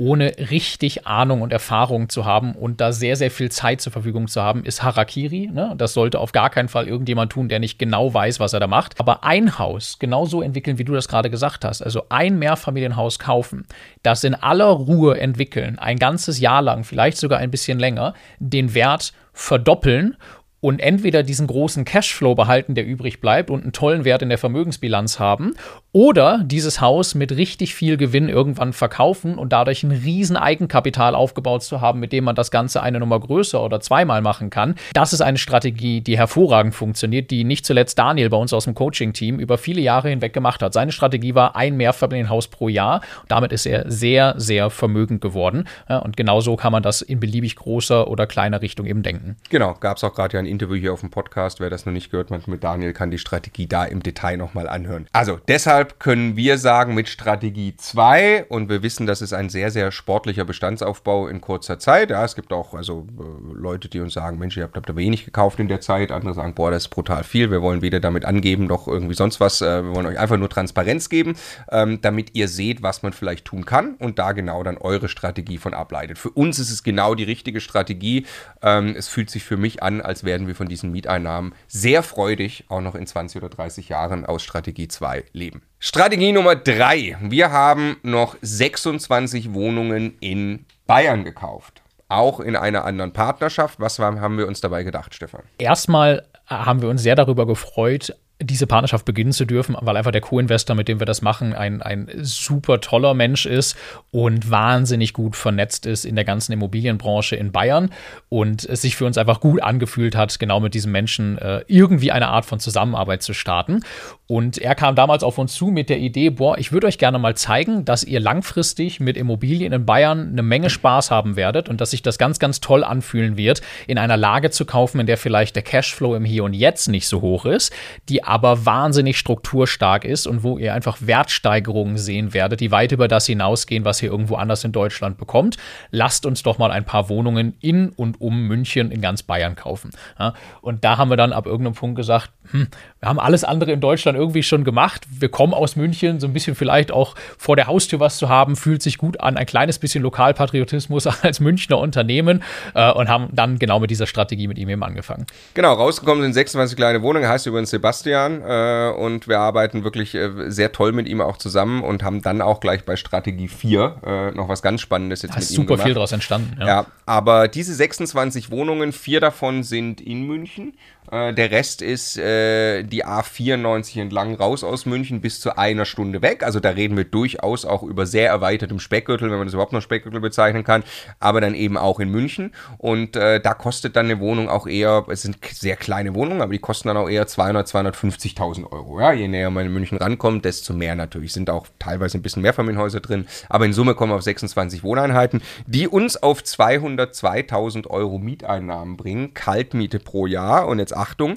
ohne richtig Ahnung und Erfahrung zu haben und da sehr, sehr viel Zeit zur Verfügung zu haben, ist Harakiri. Ne? Das sollte auf gar keinen Fall irgendjemand tun, der nicht genau weiß, was er da macht. Aber ein Haus genauso entwickeln, wie du das gerade gesagt hast, also ein Mehrfamilienhaus kaufen, das in aller Ruhe entwickeln, ein ganzes Jahr lang, vielleicht sogar ein bisschen länger, den Wert verdoppeln und entweder diesen großen Cashflow behalten, der übrig bleibt und einen tollen Wert in der Vermögensbilanz haben, oder dieses Haus mit richtig viel Gewinn irgendwann verkaufen und dadurch ein riesen Eigenkapital aufgebaut zu haben, mit dem man das Ganze eine Nummer größer oder zweimal machen kann. Das ist eine Strategie, die hervorragend funktioniert, die nicht zuletzt Daniel bei uns aus dem Coaching-Team über viele Jahre hinweg gemacht hat. Seine Strategie war ein Mehrfamilienhaus pro Jahr. Damit ist er sehr, sehr vermögend geworden. und genauso kann man das in beliebig großer oder kleiner Richtung eben denken. Genau, gab es auch gerade ja ein Interview hier auf dem Podcast. Wer das noch nicht gehört hat mit Daniel, kann die Strategie da im Detail nochmal anhören. Also deshalb können wir sagen, mit Strategie 2 und wir wissen, das ist ein sehr, sehr sportlicher Bestandsaufbau in kurzer Zeit. Ja, es gibt auch also äh, Leute, die uns sagen, Mensch, ihr habt, habt da wenig gekauft in der Zeit. Andere sagen, boah, das ist brutal viel. Wir wollen weder damit angeben, noch irgendwie sonst was. Äh, wir wollen euch einfach nur Transparenz geben, ähm, damit ihr seht, was man vielleicht tun kann und da genau dann eure Strategie von ableitet. Für uns ist es genau die richtige Strategie. Ähm, es fühlt sich für mich an, als werden wir von diesen Mieteinnahmen sehr freudig auch noch in 20 oder 30 Jahren aus Strategie 2 leben. Strategie Nummer 3. Wir haben noch 26 Wohnungen in Bayern gekauft. Auch in einer anderen Partnerschaft. Was haben wir uns dabei gedacht, Stefan? Erstmal haben wir uns sehr darüber gefreut, diese Partnerschaft beginnen zu dürfen, weil einfach der Co-Investor, mit dem wir das machen, ein, ein super toller Mensch ist und wahnsinnig gut vernetzt ist in der ganzen Immobilienbranche in Bayern und es sich für uns einfach gut angefühlt hat, genau mit diesem Menschen äh, irgendwie eine Art von Zusammenarbeit zu starten. Und er kam damals auf uns zu mit der Idee, boah, ich würde euch gerne mal zeigen, dass ihr langfristig mit Immobilien in Bayern eine Menge Spaß haben werdet und dass sich das ganz, ganz toll anfühlen wird, in einer Lage zu kaufen, in der vielleicht der Cashflow im Hier und Jetzt nicht so hoch ist, die aber wahnsinnig strukturstark ist und wo ihr einfach Wertsteigerungen sehen werdet, die weit über das hinausgehen, was ihr irgendwo anders in Deutschland bekommt. Lasst uns doch mal ein paar Wohnungen in und um München in ganz Bayern kaufen. Ja, und da haben wir dann ab irgendeinem Punkt gesagt, hm, wir haben alles andere in Deutschland irgendwie schon gemacht. Wir kommen aus München, so ein bisschen vielleicht auch vor der Haustür was zu haben, fühlt sich gut an, ein kleines bisschen Lokalpatriotismus [laughs] als Münchner Unternehmen äh, und haben dann genau mit dieser Strategie mit ihm eben angefangen. Genau, rausgekommen sind 26 kleine Wohnungen, heißt übrigens Sebastian Jahren äh, und wir arbeiten wirklich äh, sehr toll mit ihm auch zusammen und haben dann auch gleich bei Strategie 4 äh, noch was ganz Spannendes jetzt da mit ist ihm super gemacht. viel daraus entstanden. Ja. ja, aber diese 26 Wohnungen, vier davon sind in München äh, der Rest ist äh, die A94 entlang raus aus München bis zu einer Stunde weg. Also da reden wir durchaus auch über sehr erweitertem Speckgürtel, wenn man das überhaupt noch Speckgürtel bezeichnen kann, aber dann eben auch in München. Und äh, da kostet dann eine Wohnung auch eher, es sind sehr kleine Wohnungen, aber die kosten dann auch eher 200, 250.000 Euro. Ja, je näher man in München rankommt, desto mehr natürlich. Sind auch teilweise ein bisschen mehr Familienhäuser drin, aber in Summe kommen wir auf 26 Wohneinheiten, die uns auf 202.000 Euro Mieteinnahmen bringen, Kaltmiete pro Jahr. Und jetzt Achtung,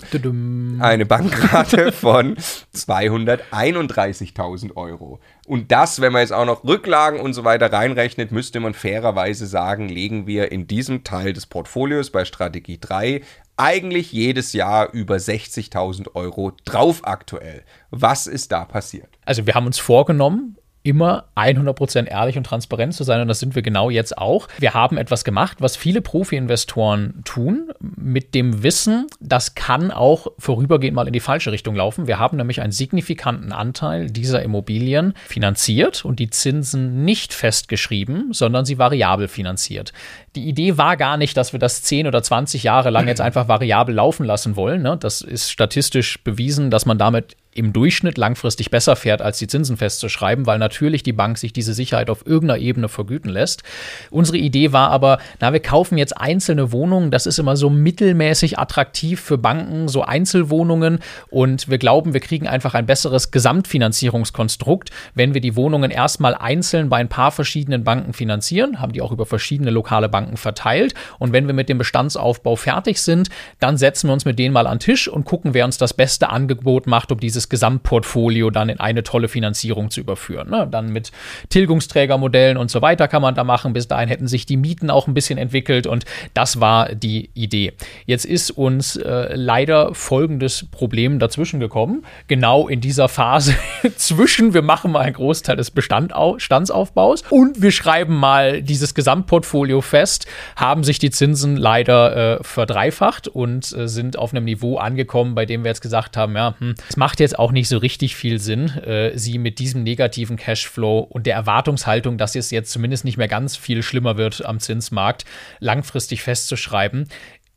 eine Bankrate [laughs] von 231.000 Euro. Und das, wenn man jetzt auch noch Rücklagen und so weiter reinrechnet, müsste man fairerweise sagen, legen wir in diesem Teil des Portfolios bei Strategie 3 eigentlich jedes Jahr über 60.000 Euro drauf aktuell. Was ist da passiert? Also wir haben uns vorgenommen, immer 100% ehrlich und transparent zu sein und das sind wir genau jetzt auch. Wir haben etwas gemacht, was viele Profi-Investoren tun, mit dem Wissen, das kann auch vorübergehend mal in die falsche Richtung laufen. Wir haben nämlich einen signifikanten Anteil dieser Immobilien finanziert und die Zinsen nicht festgeschrieben, sondern sie variabel finanziert. Die Idee war gar nicht, dass wir das 10 oder 20 Jahre lang jetzt einfach variabel laufen lassen wollen. Ne? Das ist statistisch bewiesen, dass man damit im Durchschnitt langfristig besser fährt, als die Zinsen festzuschreiben, weil natürlich die Bank sich diese Sicherheit auf irgendeiner Ebene vergüten lässt. Unsere Idee war aber, na, wir kaufen jetzt einzelne Wohnungen, das ist immer so mittelmäßig attraktiv für Banken, so Einzelwohnungen. Und wir glauben, wir kriegen einfach ein besseres Gesamtfinanzierungskonstrukt, wenn wir die Wohnungen erstmal einzeln bei ein paar verschiedenen Banken finanzieren, haben die auch über verschiedene lokale Banken verteilt. Und wenn wir mit dem Bestandsaufbau fertig sind, dann setzen wir uns mit denen mal an den Tisch und gucken, wer uns das beste Angebot macht, um dieses dieses Gesamtportfolio dann in eine tolle Finanzierung zu überführen. Ne? Dann mit Tilgungsträgermodellen und so weiter kann man da machen. Bis dahin hätten sich die Mieten auch ein bisschen entwickelt und das war die Idee. Jetzt ist uns äh, leider folgendes Problem dazwischen gekommen. Genau in dieser Phase [laughs] zwischen, wir machen mal einen Großteil des Bestandsaufbaus und wir schreiben mal dieses Gesamtportfolio fest, haben sich die Zinsen leider äh, verdreifacht und äh, sind auf einem Niveau angekommen, bei dem wir jetzt gesagt haben, ja, hm, es macht jetzt jetzt auch nicht so richtig viel Sinn, äh, sie mit diesem negativen Cashflow und der Erwartungshaltung, dass es jetzt zumindest nicht mehr ganz viel schlimmer wird am Zinsmarkt, langfristig festzuschreiben.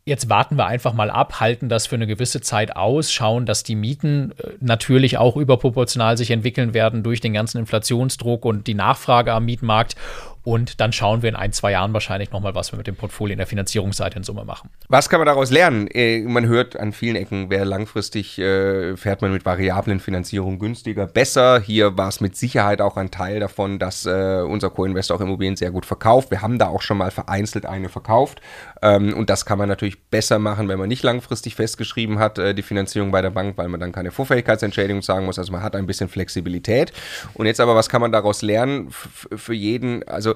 Jetzt warten wir einfach mal ab, halten das für eine gewisse Zeit aus, schauen, dass die Mieten äh, natürlich auch überproportional sich entwickeln werden durch den ganzen Inflationsdruck und die Nachfrage am Mietmarkt Und dann schauen wir in ein, zwei Jahren wahrscheinlich nochmal, was wir mit dem Portfolio in der Finanzierungsseite in Summe machen. Was kann man daraus lernen? Äh, man hört an vielen Ecken, wer langfristig äh, fährt man mit variablen Finanzierung günstiger, besser. Hier war es mit Sicherheit auch ein Teil davon, dass äh, unser Co-Investor auch Immobilien sehr gut verkauft. Wir haben da auch schon mal vereinzelt eine verkauft. Ähm, und das kann man natürlich besser machen, wenn man nicht langfristig festgeschrieben hat, die Finanzierung bei der Bank, weil man dann keine Vorfähigkeitsentschädigung sagen muss. Also man hat ein bisschen Flexibilität. Und jetzt aber, was kann man daraus lernen? Für jeden, also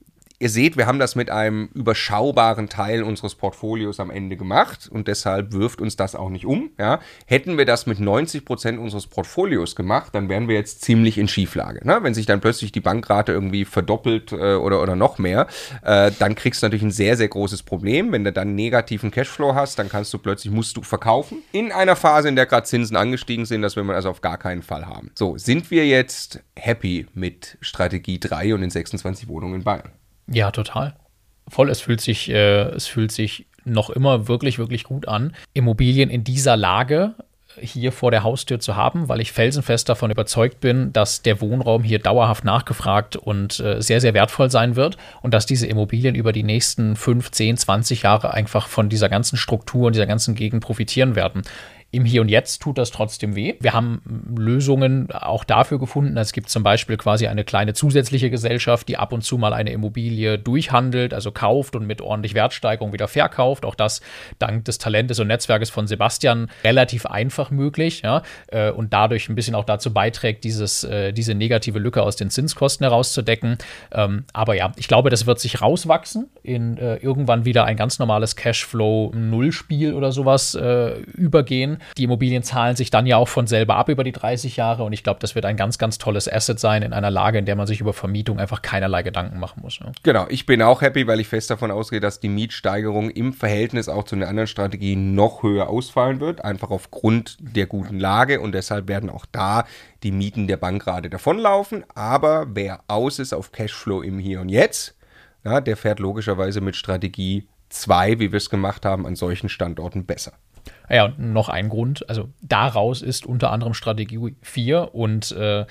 Ihr seht, wir haben das mit einem überschaubaren Teil unseres Portfolios am Ende gemacht und deshalb wirft uns das auch nicht um. Ja. Hätten wir das mit 90 Prozent unseres Portfolios gemacht, dann wären wir jetzt ziemlich in Schieflage. Ne? Wenn sich dann plötzlich die Bankrate irgendwie verdoppelt äh, oder, oder noch mehr, äh, dann kriegst du natürlich ein sehr, sehr großes Problem. Wenn du dann negativen Cashflow hast, dann kannst du plötzlich, musst du verkaufen. In einer Phase, in der gerade Zinsen angestiegen sind, das will man also auf gar keinen Fall haben. So, sind wir jetzt happy mit Strategie 3 und den 26 Wohnungen in Bayern? Ja, total. Voll, es fühlt sich, äh, es fühlt sich noch immer wirklich, wirklich gut an, Immobilien in dieser Lage hier vor der Haustür zu haben, weil ich felsenfest davon überzeugt bin, dass der Wohnraum hier dauerhaft nachgefragt und äh, sehr, sehr wertvoll sein wird und dass diese Immobilien über die nächsten 5, 10, 20 Jahre einfach von dieser ganzen Struktur und dieser ganzen Gegend profitieren werden. Im Hier und Jetzt tut das trotzdem weh. Wir haben Lösungen auch dafür gefunden. Es gibt zum Beispiel quasi eine kleine zusätzliche Gesellschaft, die ab und zu mal eine Immobilie durchhandelt, also kauft und mit ordentlich Wertsteigerung wieder verkauft. Auch das dank des Talentes und Netzwerkes von Sebastian relativ einfach möglich ja, äh, und dadurch ein bisschen auch dazu beiträgt, dieses, äh, diese negative Lücke aus den Zinskosten herauszudecken. Ähm, aber ja, ich glaube, das wird sich rauswachsen in äh, irgendwann wieder ein ganz normales Cashflow-Nullspiel oder sowas übergehen. Die Immobilien zahlen sich dann ja auch von selber ab über die 30 Jahre und ich glaube, das wird ein ganz, ganz tolles Asset sein in einer Lage, in der man sich über Vermietung einfach keinerlei Gedanken machen muss. Ja. Genau, ich bin auch happy, weil ich fest davon ausgehe, dass die Mietsteigerung im Verhältnis auch zu den anderen Strategien noch höher ausfallen wird, einfach aufgrund der guten Lage und deshalb werden auch da die Mieten der Bankrate davonlaufen. Aber wer aus ist auf Cashflow im Hier und Jetzt, ja, der fährt logischerweise mit Strategie 2, wie wir es gemacht haben, an solchen Standorten besser. Ja, und noch ein Grund, also daraus ist unter anderem Strategie 4 und äh,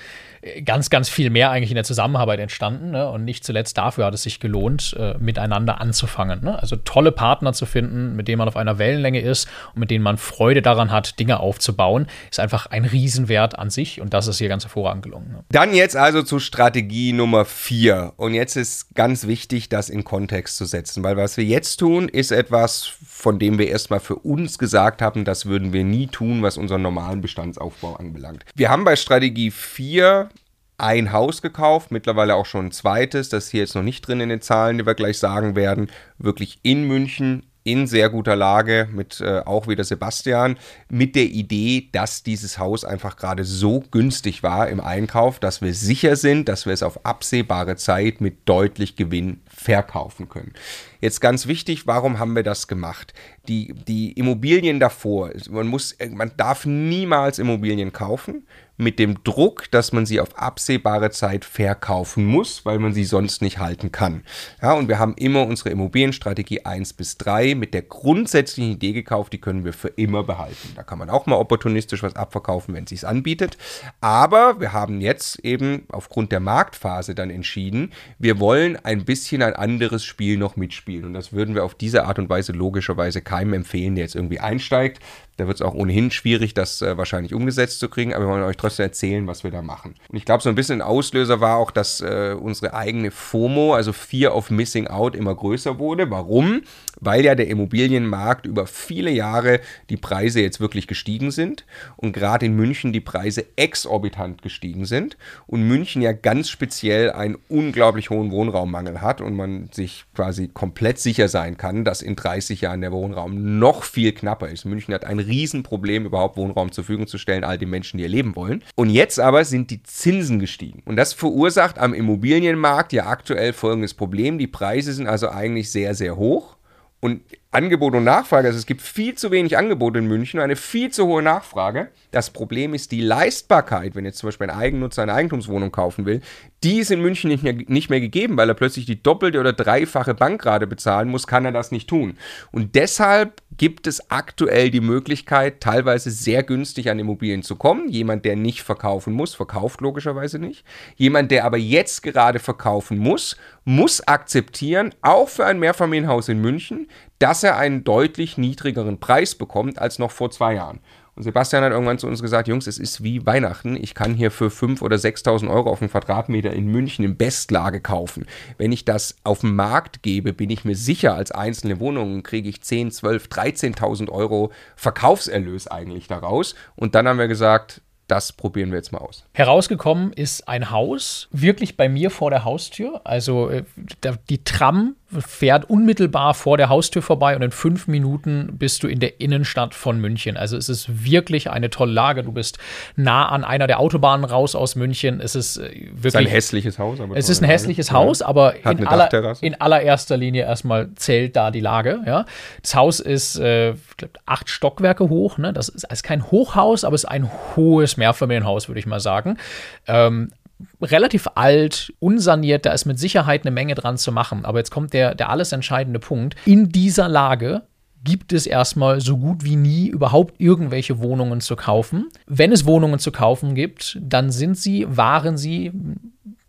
ganz, ganz viel mehr eigentlich in der Zusammenarbeit entstanden. Ne? Und nicht zuletzt dafür hat es sich gelohnt, äh, miteinander anzufangen. Ne? Also tolle Partner zu finden, mit denen man auf einer Wellenlänge ist und mit denen man Freude daran hat, Dinge aufzubauen, ist einfach ein Riesenwert an sich und das ist hier ganz hervorragend gelungen. Ne? Dann jetzt also zu Strategie Nummer 4. Und jetzt ist ganz wichtig, das in Kontext zu setzen, weil was wir jetzt tun, ist etwas, von dem wir erstmal für uns gesagt haben, das würden wir nie tun, was unseren normalen Bestandsaufbau anbelangt. Wir haben bei Strategie 4 ein Haus gekauft, mittlerweile auch schon ein zweites, das ist hier jetzt noch nicht drin in den Zahlen, die wir gleich sagen werden, wirklich in München in sehr guter Lage mit äh, auch wieder Sebastian, mit der Idee, dass dieses Haus einfach gerade so günstig war im Einkauf, dass wir sicher sind, dass wir es auf absehbare Zeit mit deutlich Gewinn verkaufen können. Jetzt ganz wichtig, warum haben wir das gemacht? Die, die Immobilien davor, man muss, man darf niemals Immobilien kaufen, mit dem Druck, dass man sie auf absehbare Zeit verkaufen muss, weil man sie sonst nicht halten kann. Ja, und wir haben immer unsere Immobilienstrategie 1 bis 3 mit der grundsätzlichen Idee gekauft, die können wir für immer behalten. Da kann man auch mal opportunistisch was abverkaufen, wenn es sich anbietet. Aber wir haben jetzt eben aufgrund der Marktphase dann entschieden, wir wollen ein bisschen ein anderes Spiel noch mitspielen. Und das würden wir auf diese Art und Weise logischerweise keinem empfehlen, der jetzt irgendwie einsteigt. Da wird es auch ohnehin schwierig, das äh, wahrscheinlich umgesetzt zu kriegen, aber wir wollen euch trotzdem erzählen, was wir da machen. Und ich glaube, so ein bisschen ein Auslöser war auch, dass äh, unsere eigene FOMO, also Fear of Missing Out, immer größer wurde. Warum? Weil ja der Immobilienmarkt über viele Jahre die Preise jetzt wirklich gestiegen sind und gerade in München die Preise exorbitant gestiegen sind und München ja ganz speziell einen unglaublich hohen Wohnraummangel hat und man sich quasi komplett sicher sein kann, dass in 30 Jahren der Wohnraum noch viel knapper ist. München hat ein Riesenproblem, überhaupt Wohnraum zur Verfügung zu stellen, all den Menschen, die hier leben wollen. Und jetzt aber sind die Zinsen gestiegen. Und das verursacht am Immobilienmarkt ja aktuell folgendes Problem. Die Preise sind also eigentlich sehr, sehr hoch. Und Angebot und Nachfrage, also es gibt viel zu wenig Angebot in München, eine viel zu hohe Nachfrage. Das Problem ist die Leistbarkeit, wenn jetzt zum Beispiel ein Eigennutzer eine Eigentumswohnung kaufen will, die ist in München nicht mehr, nicht mehr gegeben, weil er plötzlich die doppelte oder dreifache Bankrate bezahlen muss, kann er das nicht tun. Und deshalb gibt es aktuell die Möglichkeit, teilweise sehr günstig an Immobilien zu kommen. Jemand, der nicht verkaufen muss, verkauft logischerweise nicht. Jemand, der aber jetzt gerade verkaufen muss, muss akzeptieren, auch für ein Mehrfamilienhaus in München, dass er einen deutlich niedrigeren Preis bekommt als noch vor zwei Jahren. Und Sebastian hat irgendwann zu uns gesagt, Jungs, es ist wie Weihnachten. Ich kann hier für 5.000 oder 6.000 Euro auf einen Quadratmeter in München in Bestlage kaufen. Wenn ich das auf den Markt gebe, bin ich mir sicher, als einzelne Wohnungen kriege ich 10, 12, 13.000 Euro Verkaufserlös eigentlich daraus. Und dann haben wir gesagt, das probieren wir jetzt mal aus. Herausgekommen ist ein Haus, wirklich bei mir vor der Haustür. Also äh, die Tram fährt unmittelbar vor der Haustür vorbei und in fünf Minuten bist du in der Innenstadt von München. Also es ist wirklich eine tolle Lage. Du bist nah an einer der Autobahnen raus aus München. Es ist äh, wirklich. Es ist ein hässliches Haus. Aber es ist ein hässliches Lage. Haus, aber in, aller, in, allererster Linie erstmal zählt da die Lage. Ja. Das Haus ist äh, glaub, acht Stockwerke hoch. Ne? Das ist, ist kein Hochhaus, aber es ist ein hohes Mehrfamilienhaus, würde ich mal sagen. Ähm, relativ alt, unsaniert, da ist mit Sicherheit eine Menge dran zu machen. Aber jetzt kommt der, der alles entscheidende Punkt. In dieser Lage gibt es erstmal so gut wie nie überhaupt irgendwelche Wohnungen zu kaufen. Wenn es Wohnungen zu kaufen gibt, dann sind sie, waren sie,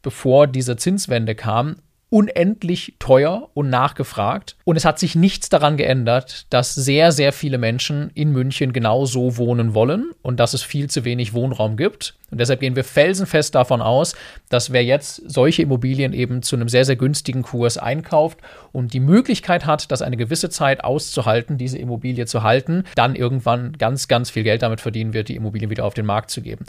bevor diese Zinswende kam, unendlich teuer und nachgefragt. Und es hat sich nichts daran geändert, dass sehr, sehr viele Menschen in München genau so wohnen wollen und dass es viel zu wenig Wohnraum gibt. Und deshalb gehen wir felsenfest davon aus, dass wer jetzt solche Immobilien eben zu einem sehr, sehr günstigen Kurs einkauft und die Möglichkeit hat, das eine gewisse Zeit auszuhalten, diese Immobilie zu halten, dann irgendwann ganz, ganz viel Geld damit verdienen wird, die Immobilien wieder auf den Markt zu geben.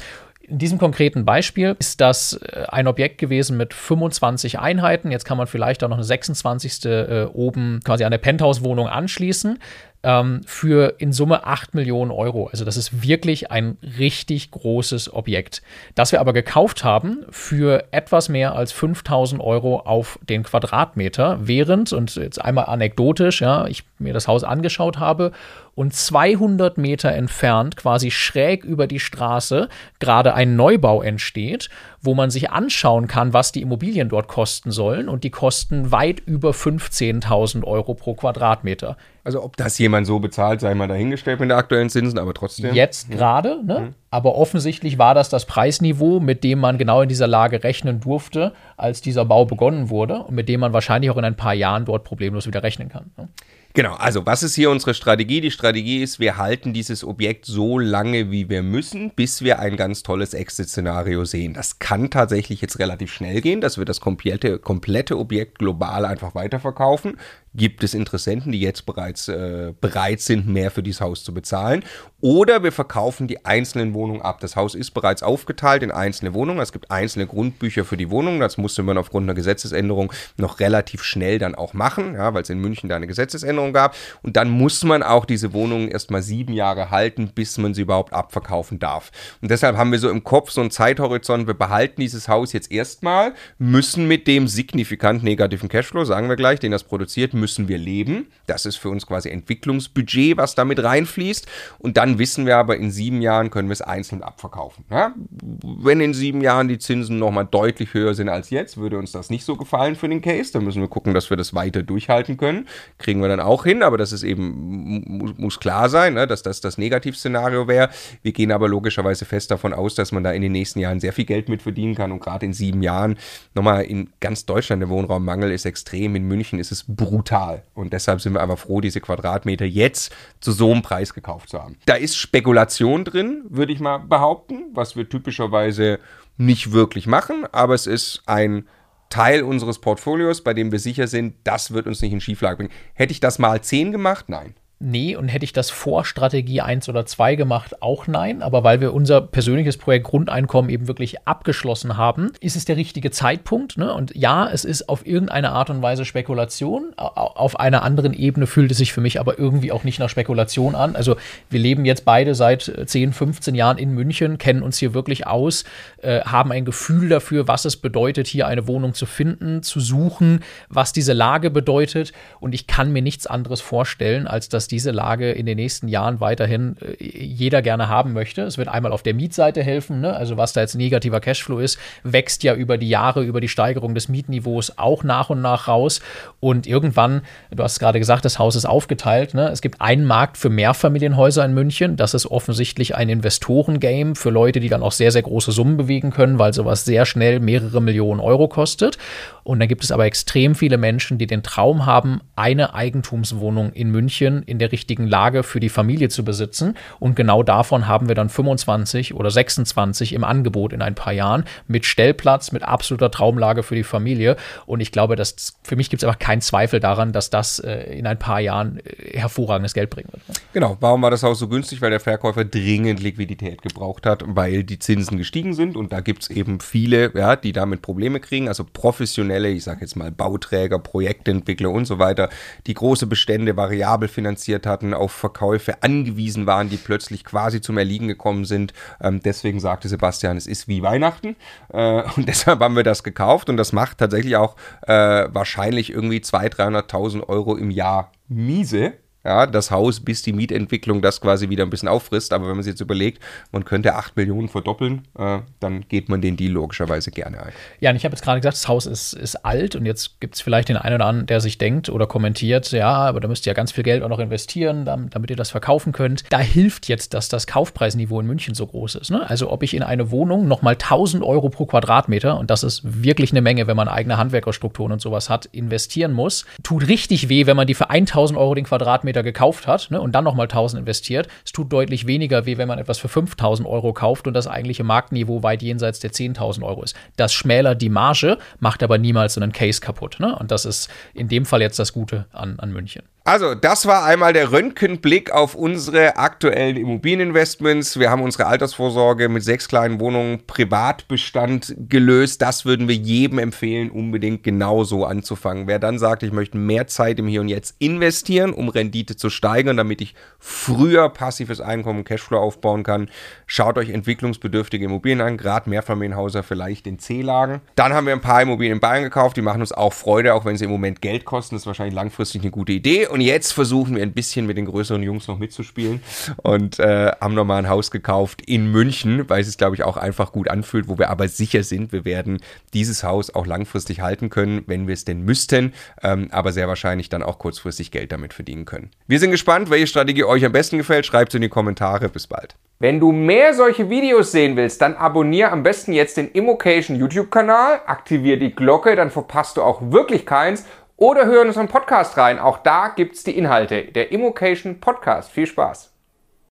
In diesem konkreten Beispiel ist das äh, ein Objekt gewesen mit 25 Einheiten. Jetzt kann man vielleicht auch noch eine 26. Äh, oben quasi an der Penthouse-Wohnung anschließen ähm, für in Summe 8 Millionen Euro. Also das ist wirklich ein richtig großes Objekt. Das wir aber gekauft haben für etwas mehr als 5000 Euro auf den Quadratmeter, während, und jetzt einmal anekdotisch, ja, ich mir das Haus angeschaut habe und 200 Meter entfernt, quasi schräg über die Straße, gerade ein Neubau entsteht, wo man sich anschauen kann, was die Immobilien dort kosten sollen. Und die kosten weit über 15.000 Euro pro Quadratmeter. Also ob das jemand so bezahlt, sei mal dahingestellt mit den aktuellen Zinsen, aber trotzdem. Jetzt mhm. gerade, ne? Mhm. Aber offensichtlich war das das Preisniveau, mit dem man genau in dieser Lage rechnen durfte, als dieser Bau begonnen wurde und mit dem man wahrscheinlich auch in ein paar Jahren dort problemlos wieder rechnen kann. Ne? Genau, also was ist hier unsere Strategie? Die Strategie ist, wir halten dieses Objekt so lange, wie wir müssen, bis wir ein ganz tolles Exit-Szenario sehen. Das kann tatsächlich jetzt relativ schnell gehen, dass wir das komplette, komplette Objekt global einfach weiterverkaufen gibt es Interessenten, die jetzt bereits äh, bereit sind, mehr für dieses Haus zu bezahlen. Oder wir verkaufen die einzelnen Wohnungen ab. Das Haus ist bereits aufgeteilt in einzelne Wohnungen. Es gibt einzelne Grundbücher für die Wohnungen. Das musste man aufgrund einer Gesetzesänderung noch relativ schnell dann auch machen, ja, weil es in München da eine Gesetzesänderung gab. Und dann muss man auch diese Wohnungen erstmal sieben Jahre halten, bis man sie überhaupt abverkaufen darf. Und deshalb haben wir so im Kopf so einen Zeithorizont. Wir behalten dieses Haus jetzt erstmal, müssen mit dem signifikant negativen Cashflow, sagen wir gleich, den das produziert, müssen wir leben. Das ist für uns quasi Entwicklungsbudget, was damit reinfließt. Und dann wissen wir aber, in sieben Jahren können wir es einzeln abverkaufen. Ja? Wenn in sieben Jahren die Zinsen nochmal deutlich höher sind als jetzt, würde uns das nicht so gefallen für den Case. Dann müssen wir gucken, dass wir das weiter durchhalten können. Kriegen wir dann auch hin, aber das ist eben, muss, klar sein, ne? dass das das Negativszenario wäre. Wir gehen aber logischerweise fest davon aus, dass man da in den nächsten Jahren sehr viel Geld mit verdienen kann und gerade in sieben Jahren nochmal in ganz Deutschland der Wohnraummangel ist extrem. In München ist es brutal. Und deshalb sind wir einfach froh, diese Quadratmeter jetzt zu so einem Preis gekauft zu haben. Da ist Spekulation drin, würde ich mal behaupten, was wir typischerweise nicht wirklich machen, aber es ist ein Teil unseres Portfolios, bei dem wir sicher sind, das wird uns nicht in Schieflage bringen. Hätte ich das mal 10 gemacht? Nein. Nee, und hätte ich das vor Strategie 1 oder 2 gemacht, auch nein. Aber weil wir unser persönliches Projekt Grundeinkommen eben wirklich abgeschlossen haben, ist es der richtige Zeitpunkt. Ne? Und ja, es ist auf irgendeine Art und Weise Spekulation. Auf einer anderen Ebene fühlt es sich für mich aber irgendwie auch nicht nach Spekulation an. Also wir leben jetzt beide seit 10, 15 Jahren in München, kennen uns hier wirklich aus, äh, haben ein Gefühl dafür, was es bedeutet, hier eine Wohnung zu finden, zu suchen, was diese Lage bedeutet. Und ich kann mir nichts anderes vorstellen, als dass diese Lage in den nächsten Jahren weiterhin äh, jeder gerne haben möchte. Es wird einmal auf der Mietseite helfen, ne? also was da jetzt negativer Cashflow ist, wächst ja über die Jahre, über die Steigerung des Mietniveaus auch nach und nach raus. Und irgendwann, du hast gerade gesagt, das Haus ist aufgeteilt. Ne? Es gibt einen Markt für Mehrfamilienhäuser in München. Das ist offensichtlich ein Investorengame für Leute, die dann auch sehr, sehr große Summen bewegen können, weil sowas sehr schnell mehrere Millionen Euro kostet. Und dann gibt es aber extrem viele Menschen, die den Traum haben, eine Eigentumswohnung in München in der richtigen Lage für die Familie zu besitzen. Und genau davon haben wir dann 25 oder 26 im Angebot in ein paar Jahren mit Stellplatz, mit absoluter Traumlage für die Familie. Und ich glaube, dass für mich gibt es einfach keinen Zweifel daran, dass das äh, in ein paar Jahren äh, hervorragendes Geld bringen wird. Genau. Warum war das Haus so günstig? Weil der Verkäufer dringend Liquidität gebraucht hat, weil die Zinsen gestiegen sind. Und da gibt es eben viele, ja, die damit Probleme kriegen. Also professionell professionelle, ich sage jetzt mal Bauträger, Projektentwickler und so weiter, die große Bestände variabel finanziert hatten, auf Verkäufe angewiesen waren, die plötzlich quasi zum Erliegen gekommen sind. Ähm, deswegen sagte Sebastian, es ist wie Weihnachten. Äh, und [laughs] deshalb haben wir das gekauft. Und das macht tatsächlich auch äh, wahrscheinlich irgendwie 200.000, 300.000 Euro im Jahr miese ja, das Haus, bis die Mietentwicklung das quasi wieder ein bisschen auffrisst. Aber wenn man sich jetzt überlegt, man könnte 8 Millionen verdoppeln, äh, dann geht man den Deal logischerweise gerne ein. Ja, und ich habe jetzt gerade gesagt, das Haus ist, ist alt und jetzt gibt es vielleicht den einen oder anderen, der sich denkt oder kommentiert, ja, aber da müsst ihr ja ganz viel Geld auch noch investieren, damit ihr das verkaufen könnt. Da hilft jetzt, dass das Kaufpreisniveau in München so groß ist. Ne? Also ob ich in eine Wohnung nochmal 1000 Euro pro Quadratmeter, und das ist wirklich eine Menge, wenn man eigene Handwerkerstrukturen und sowas hat, investieren muss, tut richtig weh, wenn man die für 1000 Euro den Quadratmeter Quadratmeter gekauft hat ne, und dann nochmal 1000 investiert. Es tut deutlich weniger weh, wenn man etwas für 5000 Euro kauft und das eigentliche Marktniveau weit jenseits der 10.000 Euro ist. Das schmälert die Marge, macht aber niemals so einen Case kaputt. Ne? Und das ist in dem Fall jetzt das Gute an, an München. Also, das war einmal der Röntgenblick auf unsere aktuellen Immobilieninvestments. Wir haben unsere Altersvorsorge mit sechs kleinen Wohnungen Privatbestand gelöst. Das würden wir jedem empfehlen, unbedingt genauso anzufangen. Wer dann sagt, ich möchte mehr Zeit im Hier und Jetzt investieren, um Rendite zu steigern, damit ich früher passives Einkommen Cashflow aufbauen kann, schaut euch entwicklungsbedürftige Immobilien an, gerade Mehrfamilienhäuser vielleicht in C-Lagen. Dann haben wir ein paar Immobilien in Bayern gekauft, die machen uns auch Freude, auch wenn sie im Moment Geld kosten. Das ist wahrscheinlich langfristig eine gute Idee und jetzt versuchen wir ein bisschen mit den größeren Jungs noch mitzuspielen und äh, haben nochmal ein Haus gekauft in München, weil es sich, glaube ich, auch einfach gut anfühlt, wo wir aber sicher sind, wir werden dieses Haus auch langfristig halten können, wenn wir es denn müssten, ähm, aber sehr wahrscheinlich dann auch kurzfristig Geld damit verdienen können. Wir sind gespannt, welche Strategie euch am besten gefällt. Schreibt es in die Kommentare. Bis bald. Wenn du mehr solche Videos sehen willst, dann abonniere am besten jetzt den Immocation YouTube-Kanal, aktiviere die Glocke, dann verpasst du auch wirklich keins oder hören unseren Podcast rein. Auch da gibt es die Inhalte. Der Immocation Podcast. Viel Spaß.